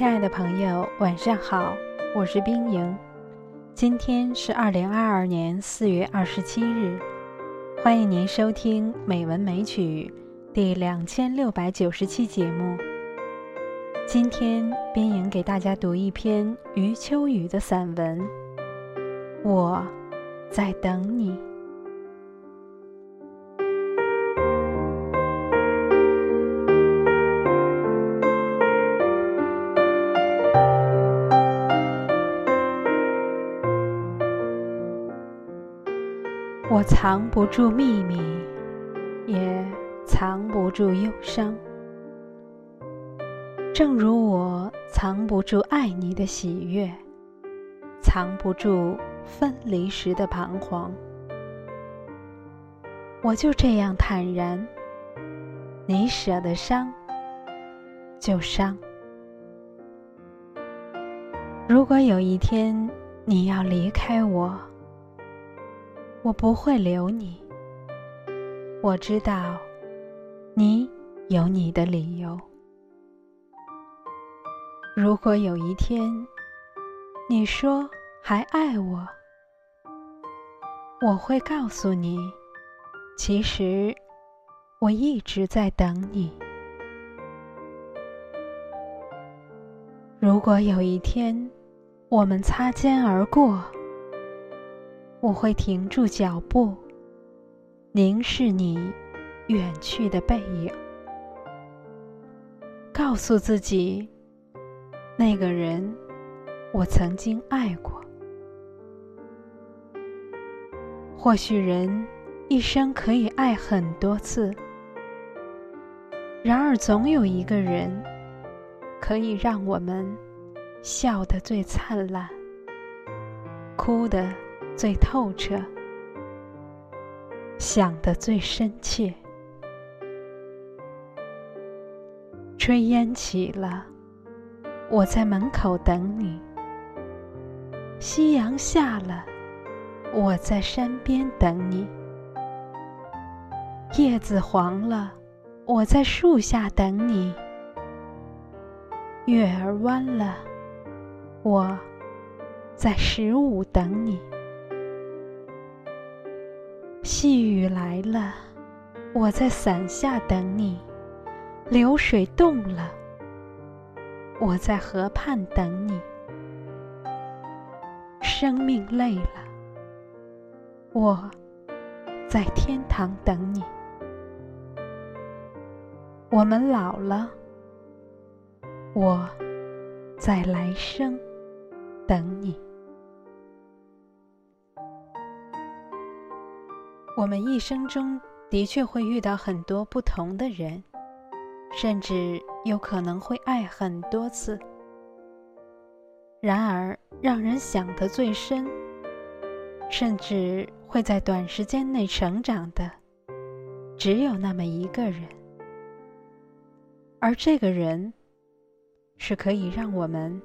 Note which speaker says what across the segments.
Speaker 1: 亲爱的朋友，晚上好，我是冰莹。今天是二零二二年四月二十七日，欢迎您收听《美文美曲》第两千六百九十期节目。今天，冰莹给大家读一篇余秋雨的散文《我在等你》。我藏不住秘密，也藏不住忧伤。正如我藏不住爱你的喜悦，藏不住分离时的彷徨。我就这样坦然，你舍得伤，就伤。如果有一天你要离开我，我不会留你。我知道，你有你的理由。如果有一天你说还爱我，我会告诉你，其实我一直在等你。如果有一天我们擦肩而过，我会停住脚步，凝视你远去的背影，告诉自己，那个人我曾经爱过。或许人一生可以爱很多次，然而总有一个人可以让我们笑得最灿烂，哭的。最透彻，想得最深切。炊烟起了，我在门口等你；夕阳下了，我在山边等你；叶子黄了，我在树下等你；月儿弯了，我在十五等你。细雨来了，我在伞下等你；流水动了，我在河畔等你；生命累了，我在天堂等你；我们老了，我在来生等你。我们一生中的确会遇到很多不同的人，甚至有可能会爱很多次。然而，让人想得最深，甚至会在短时间内成长的，只有那么一个人。而这个人，是可以让我们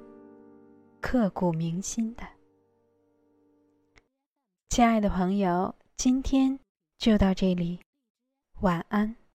Speaker 1: 刻骨铭心的。亲爱的朋友，今天。就到这里，晚安。